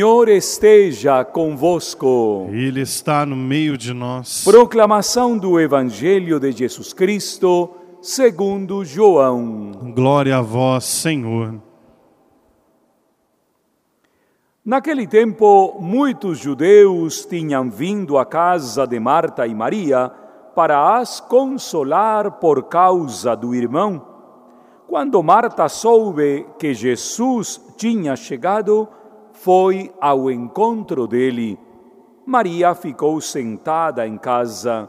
Senhor esteja convosco. Ele está no meio de nós. Proclamação do Evangelho de Jesus Cristo, segundo João. Glória a vós, Senhor. Naquele tempo, muitos judeus tinham vindo à casa de Marta e Maria para as consolar por causa do irmão. Quando Marta soube que Jesus tinha chegado, foi ao encontro dele. Maria ficou sentada em casa.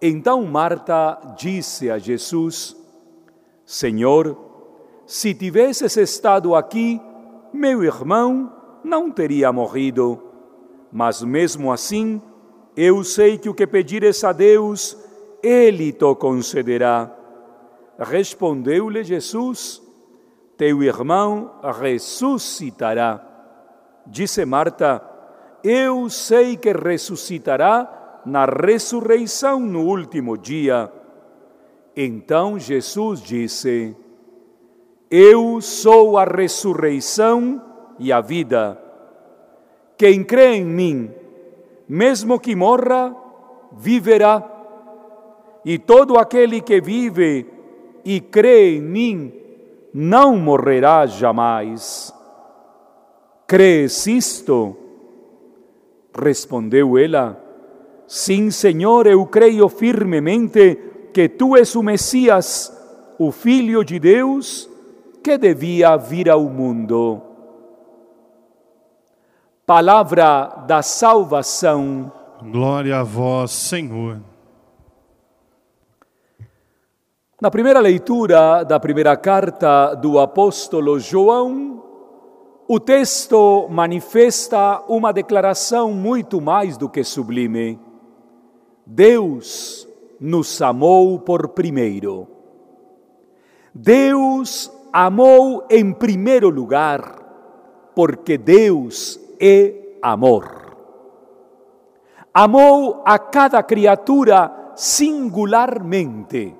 Então Marta disse a Jesus: Senhor, se tivesses estado aqui, meu irmão não teria morrido. Mas mesmo assim, eu sei que o que pedires a Deus, Ele te concederá. Respondeu-lhe Jesus: Teu irmão ressuscitará. Disse Marta: Eu sei que ressuscitará na ressurreição no último dia. Então Jesus disse: Eu sou a ressurreição e a vida. Quem crê em mim, mesmo que morra, viverá. E todo aquele que vive e crê em mim, não morrerá jamais. Crees isto? Respondeu ela: Sim, Senhor, eu creio firmemente que tu és o Messias, o Filho de Deus, que devia vir ao mundo. Palavra da salvação. Glória a vós, Senhor. Na primeira leitura da primeira carta do apóstolo João, o texto manifesta uma declaração muito mais do que sublime. Deus nos amou por primeiro. Deus amou em primeiro lugar, porque Deus é amor. Amou a cada criatura singularmente.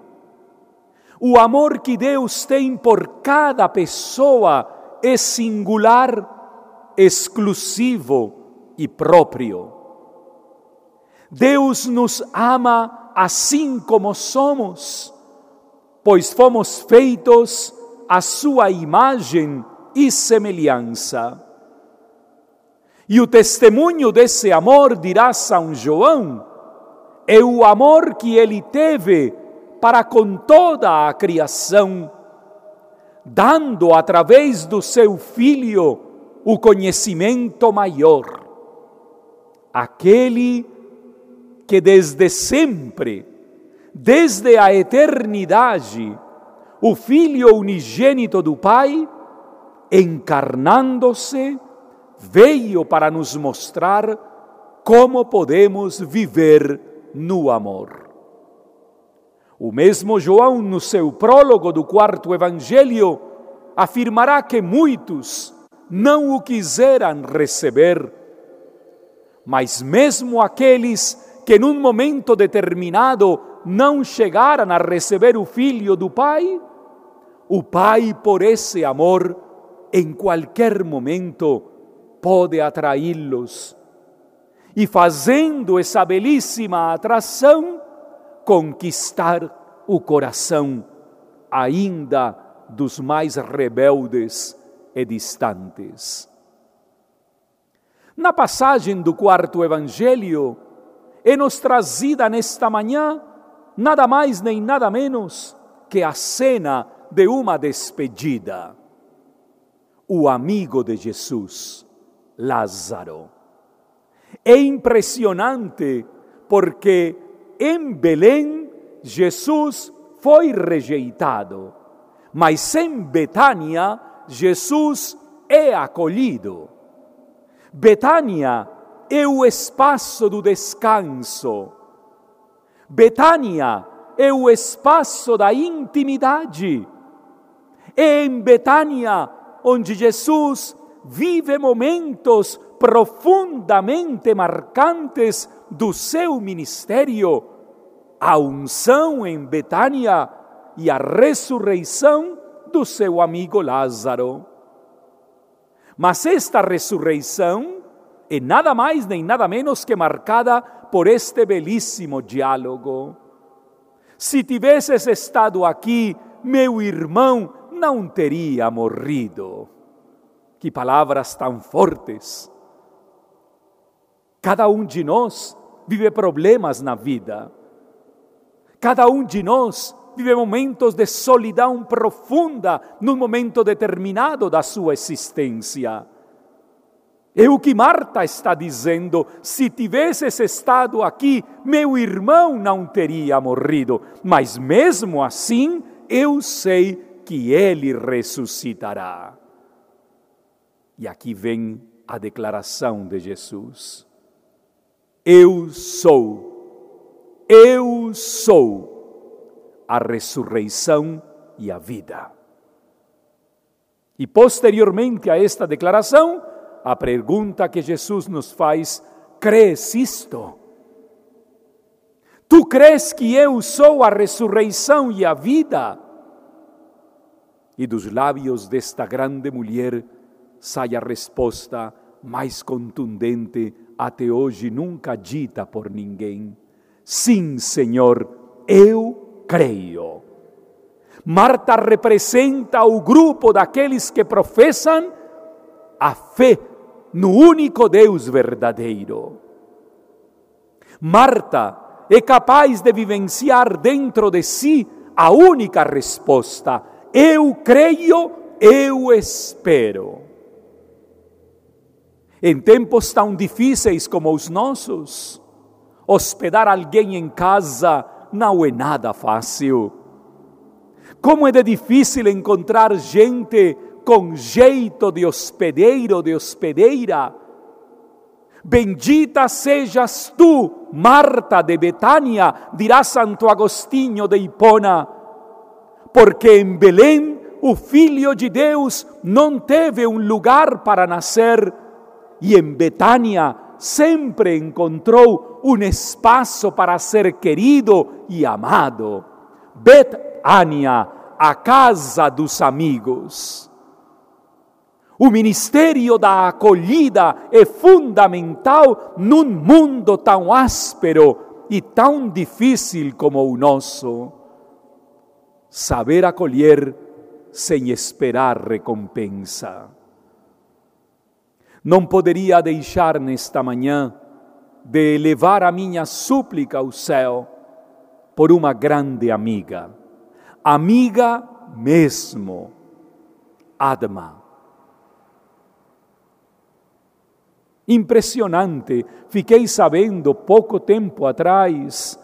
O amor que Deus tem por cada pessoa é singular, exclusivo e próprio. Deus nos ama assim como somos, pois fomos feitos à sua imagem e semelhança. E o testemunho desse amor, dirá São João, é o amor que ele teve para com toda a criação dando através do seu Filho o conhecimento maior. Aquele que desde sempre, desde a eternidade, o Filho unigênito do Pai, encarnando-se, veio para nos mostrar como podemos viver no amor. O mesmo João, no seu prólogo do quarto evangelho, afirmará que muitos não o quiseram receber, mas mesmo aqueles que num momento determinado não chegaram a receber o Filho do Pai, o Pai, por esse amor, em qualquer momento pode atraí-los. E fazendo essa belíssima atração, conquistar o coração ainda dos mais rebeldes e distantes. Na passagem do quarto evangelho, é-nos trazida nesta manhã nada mais nem nada menos que a cena de uma despedida. O amigo de Jesus, Lázaro. É impressionante porque em Belém, Jesus foi rejeitado, mas em Betânia, Jesus é acolhido. Betânia é o espaço do descanso. Betânia é o espaço da intimidade. É em Betânia onde Jesus vive momentos profundamente marcantes do seu ministério, a unção em Betânia e a ressurreição do seu amigo Lázaro. Mas esta ressurreição é nada mais nem nada menos que marcada por este belíssimo diálogo. Se tivesses estado aqui, meu irmão não teria morrido. Que palavras tão fortes! Cada um de nós vive problemas na vida. Cada um de nós vive momentos de solidão profunda num momento determinado da sua existência. É o que Marta está dizendo: se tivesses estado aqui, meu irmão não teria morrido, mas mesmo assim eu sei que ele ressuscitará. E aqui vem a declaração de Jesus: Eu sou, eu sou a ressurreição e a vida. E posteriormente a esta declaração, a pergunta que Jesus nos faz: crees isto? Tu crees que eu sou a ressurreição e a vida? E dos lábios desta grande mulher sai a resposta mais contundente até hoje nunca dita por ninguém. Sim, Senhor, eu creio. Marta representa o grupo daqueles que professam a fé no único Deus verdadeiro. Marta é capaz de vivenciar dentro de si a única resposta: eu creio, eu espero. Em tempos tão difíceis como os nossos, hospedar alguém em casa não é nada fácil. Como é de difícil encontrar gente com jeito de hospedeiro, de hospedeira. Bendita sejas tu, Marta de Betânia, dirá Santo Agostinho de Hipona, porque em Belém o Filho de Deus não teve um lugar para nascer e em Betânia sempre encontrou um espaço para ser querido e amado. Betânia, a casa dos amigos. O ministério da acolhida é fundamental num mundo tão áspero e tão difícil como o nosso. Saber acolher sem esperar recompensa. Não poderia deixar nesta manhã de elevar a minha súplica ao céu por uma grande amiga, amiga mesmo, Adma. Impressionante, fiquei sabendo pouco tempo atrás,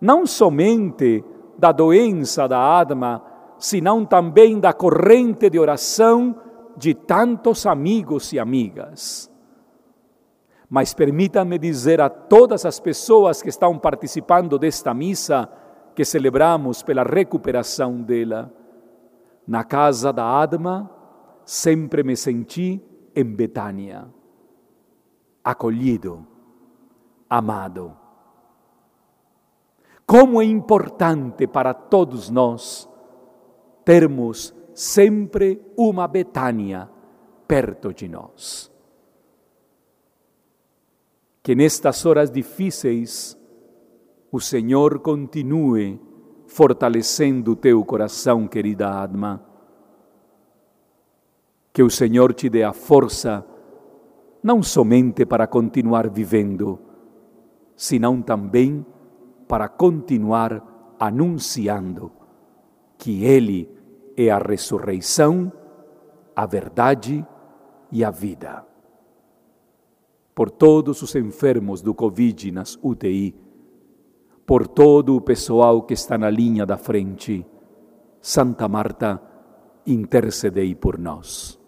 não somente da doença da Adma, senão também da corrente de oração de tantos amigos e amigas. Mas permita-me dizer a todas as pessoas que estão participando desta missa que celebramos pela recuperação dela. Na casa da Adma, sempre me senti em Betânia, acolhido, amado. Como é importante para todos nós termos sempre uma Betânia perto de nós. Que nestas horas difíceis o Senhor continue fortalecendo o teu coração, querida Adma. Que o Senhor te dê a força, não somente para continuar vivendo, senão também para continuar anunciando que Ele é a ressurreição, a verdade e a vida. Por todos os enfermos do Covid nas UTI, por todo o pessoal que está na linha da frente, Santa Marta, intercedei por nós.